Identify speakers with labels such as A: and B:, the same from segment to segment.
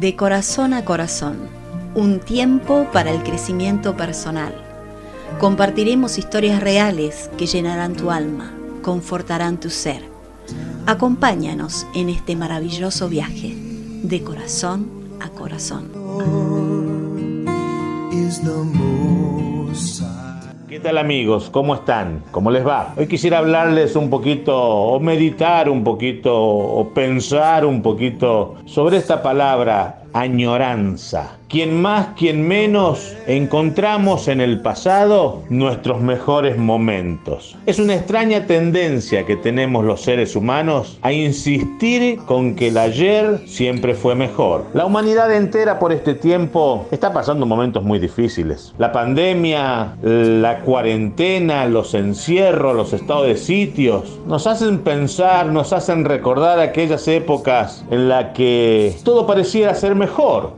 A: De corazón a corazón, un tiempo para el crecimiento personal. Compartiremos historias reales que llenarán tu alma, confortarán tu ser. Acompáñanos en este maravilloso viaje, de corazón a corazón.
B: ¿Qué tal amigos? ¿Cómo están? ¿Cómo les va? Hoy quisiera hablarles un poquito o meditar un poquito o pensar un poquito sobre esta palabra añoranza quien más, quien menos, encontramos en el pasado nuestros mejores momentos. Es una extraña tendencia que tenemos los seres humanos a insistir con que el ayer siempre fue mejor. La humanidad entera por este tiempo está pasando momentos muy difíciles. La pandemia, la cuarentena, los encierros, los estados de sitios, nos hacen pensar, nos hacen recordar aquellas épocas en las que todo pareciera ser mejor.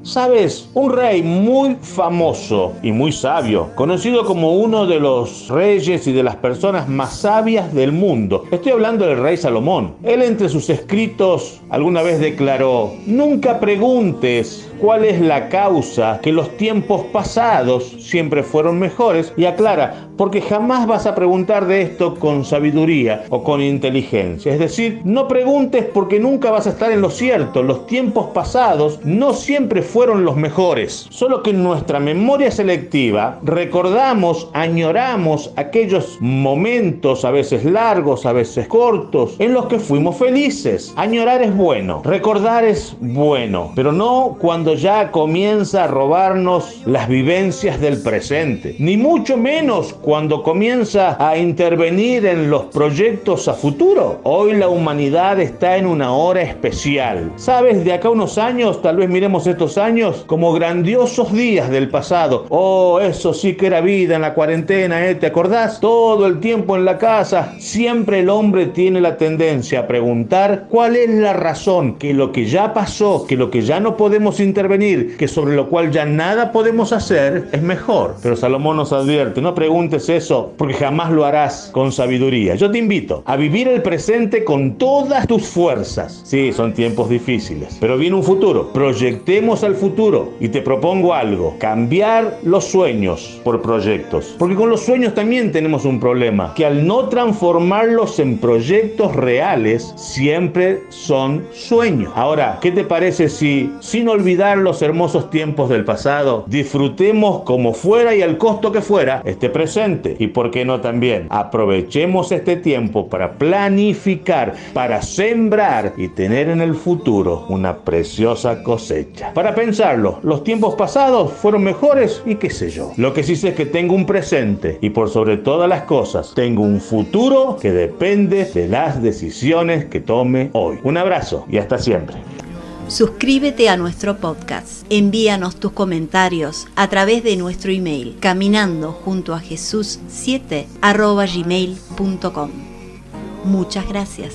B: ¿Sabes? un rey muy famoso y muy sabio, conocido como uno de los reyes y de las personas más sabias del mundo. Estoy hablando del rey Salomón. Él entre sus escritos alguna vez declaró, nunca preguntes cuál es la causa que los tiempos pasados siempre fueron mejores y aclara, porque jamás vas a preguntar de esto con sabiduría o con inteligencia. Es decir, no preguntes porque nunca vas a estar en lo cierto. Los tiempos pasados no siempre fueron los mejores. Solo que en nuestra memoria selectiva recordamos, añoramos aquellos momentos, a veces largos, a veces cortos, en los que fuimos felices. Añorar es bueno, recordar es bueno, pero no cuando ya comienza a robarnos las vivencias del presente, ni mucho menos cuando comienza a intervenir en los proyectos a futuro. Hoy la humanidad está en una hora especial. Sabes, de acá unos años, tal vez miremos estos años como grandiosos días del pasado. Oh, eso sí que era vida en la cuarentena, ¿eh? ¿Te acordás? Todo el tiempo en la casa. Siempre el hombre tiene la tendencia a preguntar cuál es la razón que lo que ya pasó, que lo que ya no podemos intervenir, intervenir, que sobre lo cual ya nada podemos hacer, es mejor. Pero Salomón nos advierte, no preguntes eso porque jamás lo harás con sabiduría. Yo te invito a vivir el presente con todas tus fuerzas. Sí, son tiempos difíciles, pero viene un futuro. Proyectemos al futuro y te propongo algo, cambiar los sueños por proyectos. Porque con los sueños también tenemos un problema, que al no transformarlos en proyectos reales, siempre son sueños. Ahora, ¿qué te parece si, sin olvidar los hermosos tiempos del pasado, disfrutemos como fuera y al costo que fuera este presente. Y por qué no también, aprovechemos este tiempo para planificar, para sembrar y tener en el futuro una preciosa cosecha. Para pensarlo, los tiempos pasados fueron mejores y qué sé yo. Lo que sí sé es que tengo un presente y por sobre todas las cosas, tengo un futuro que depende de las decisiones que tome hoy. Un abrazo y hasta siempre.
A: Suscríbete a nuestro podcast. Envíanos tus comentarios a través de nuestro email caminando junto a Jesús 7 gmail.com. Muchas gracias.